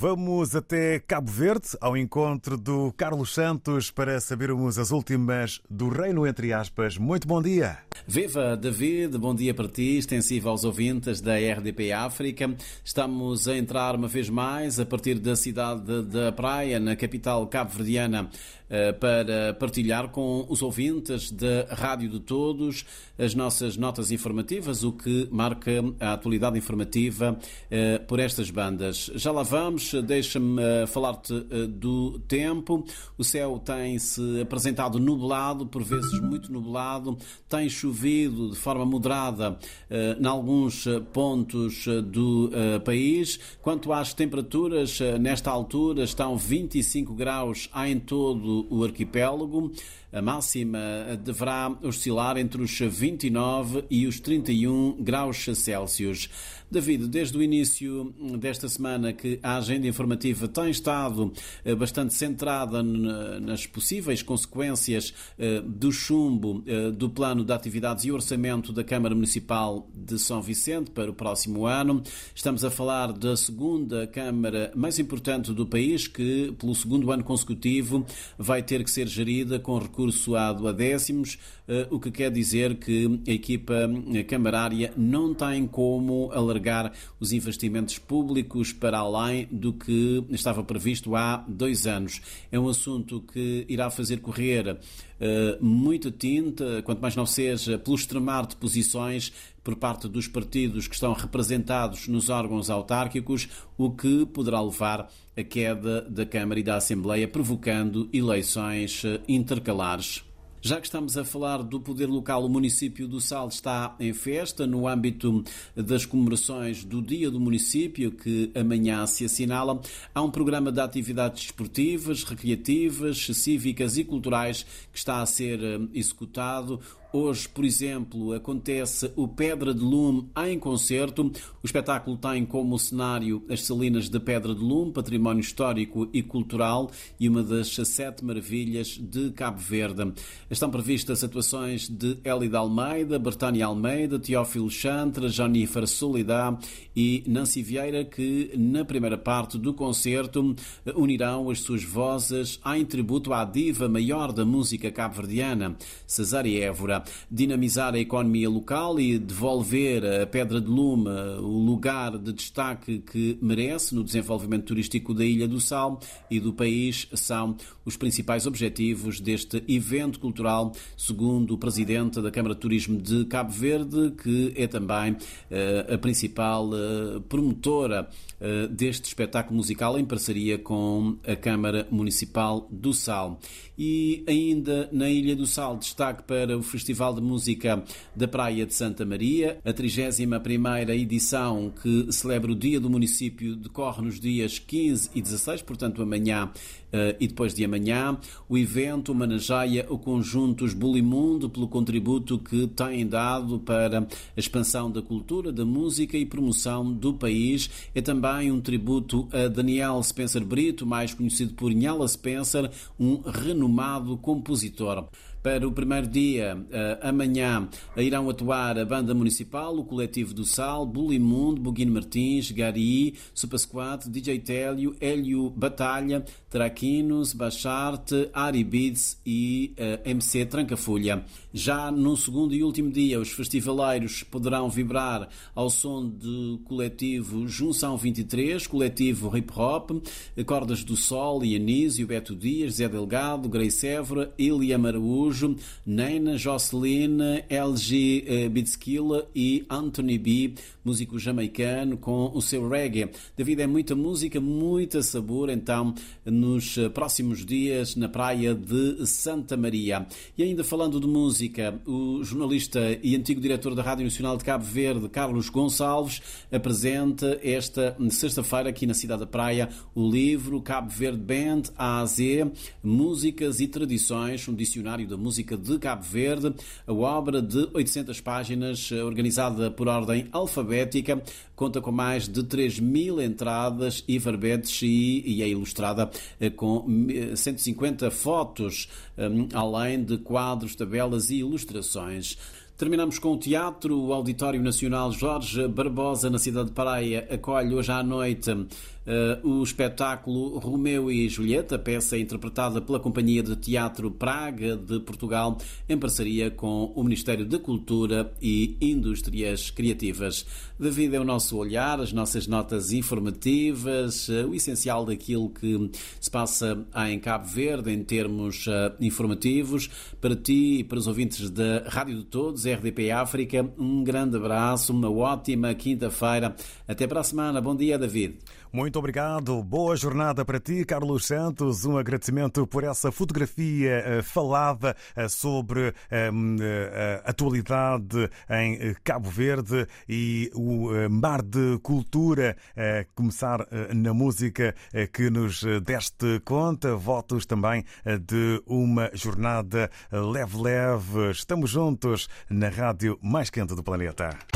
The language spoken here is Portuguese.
Vamos até Cabo Verde, ao encontro do Carlos Santos, para sabermos as últimas do reino, entre aspas. Muito bom dia. Viva, David, bom dia para ti, extensivo aos ouvintes da RDP África. Estamos a entrar uma vez mais a partir da cidade da Praia, na capital cabo-verdiana, para partilhar com os ouvintes da Rádio de Todos as nossas notas informativas, o que marca a atualidade informativa eh, por estas bandas. Já lá vamos, deixa-me eh, falar-te do tempo. O céu tem-se apresentado nublado, por vezes muito nublado, tem chovido de forma moderada em alguns pontos do país. Quanto às temperaturas, nesta altura estão 25 graus em todo o arquipélago. A máxima deverá oscilar entre os 29 e os 31 graus Celsius. David, desde o início desta semana que a agenda informativa tem estado eh, bastante centrada nas possíveis consequências eh, do chumbo eh, do plano de atividades e orçamento da Câmara Municipal de São Vicente para o próximo ano. Estamos a falar da segunda Câmara mais importante do país, que pelo segundo ano consecutivo vai ter que ser gerida com recurso a décimos, o que quer dizer que a equipa camarária não tem como alargar os investimentos públicos para além do que estava previsto há dois anos. É um assunto que irá fazer correr uh, muita tinta, quanto mais não seja, pelo extremar de posições por parte dos partidos que estão representados nos órgãos autárquicos, o que poderá levar à queda da Câmara e da Assembleia, provocando eleições eh, intercalares. Já que estamos a falar do poder local, o município do Sal está em festa no âmbito das comemorações do Dia do Município, que amanhã se assinala. Há um programa de atividades esportivas, recreativas, cívicas e culturais que está a ser eh, executado. Hoje, por exemplo, acontece o Pedra de Lume em concerto. O espetáculo tem como cenário as Salinas de Pedra de Lume, património histórico e cultural e uma das sete maravilhas de Cabo Verde. Estão previstas atuações de Elida Almeida, Bertânia Almeida, Teófilo Chantra, Jonífer Solidá e Nancy Vieira, que na primeira parte do concerto unirão as suas vozes em tributo à diva maior da música cabo-verdiana, Cesária Évora dinamizar a economia local e devolver a Pedra de Lume o lugar de destaque que merece no desenvolvimento turístico da Ilha do Sal e do país são os principais objetivos deste evento cultural, segundo o presidente da Câmara de Turismo de Cabo Verde, que é também uh, a principal uh, promotora uh, deste espetáculo musical em parceria com a Câmara Municipal do Sal. E ainda na Ilha do Sal, destaque para o Festival de Música da Praia de Santa Maria. A 31ª edição que celebra o Dia do Município decorre nos dias 15 e 16, portanto amanhã Uh, e depois de amanhã, o evento homenageia o conjunto Os Bulimundo pelo contributo que têm dado para a expansão da cultura, da música e promoção do país. É também um tributo a Daniel Spencer Brito, mais conhecido por Nhala Spencer, um renomado compositor. Para o primeiro dia, uh, amanhã, irão atuar a Banda Municipal, o Coletivo do Sal, Bulimundo, Buguino Martins, Gari, Super Squad, DJ Télio, Hélio Batalha, Traquinos, Bacharte, Ari Beats e eh, MC Trancafolha. Já no segundo e último dia, os festivaleiros poderão vibrar ao som do coletivo Junção 23, coletivo hip hop, Cordas do Sol, Anísio, Beto Dias, Zé Delgado, Grace Évora, Ilia Maraújo, Nena, Jocelyn, LG eh, Bitskilla e Anthony B, músico jamaicano, com o seu reggae. David, é muita música, muita sabor, então, nos eh, próximos dias na praia de Santa Maria. E ainda falando de música, o jornalista e antigo diretor da Rádio Nacional de Cabo Verde, Carlos Gonçalves, apresenta esta sexta-feira aqui na cidade da Praia o livro Cabo Verde Band A a Z, Músicas e Tradições, um dicionário da música de Cabo Verde, a obra de 800 páginas, eh, organizada por ordem alfabética conta com mais de 3 mil entradas e verbetes e, e é ilustrada eh, com 150 eh, fotos, além de quadros, tabelas e ilustrações. Terminamos com o teatro. O Auditório Nacional Jorge Barbosa, na cidade de Praia, acolhe hoje à noite o espetáculo Romeu e Julieta, peça interpretada pela Companhia de Teatro Praga de Portugal, em parceria com o Ministério da Cultura e Indústrias Criativas. David é o nosso olhar, as nossas notas informativas, o essencial daquilo que se passa em Cabo Verde em termos informativos. Para ti e para os ouvintes da Rádio de Todos, RDP África, um grande abraço, uma ótima quinta-feira. Até para a semana. Bom dia, David. Muito obrigado. Boa jornada para ti, Carlos Santos. Um agradecimento por essa fotografia eh, falada eh, sobre ehm, eh, a atualidade em Cabo Verde e o mar de cultura. Começar na música que nos deste conta. Votos também de uma jornada leve-leve. Estamos juntos na rádio mais quente do planeta.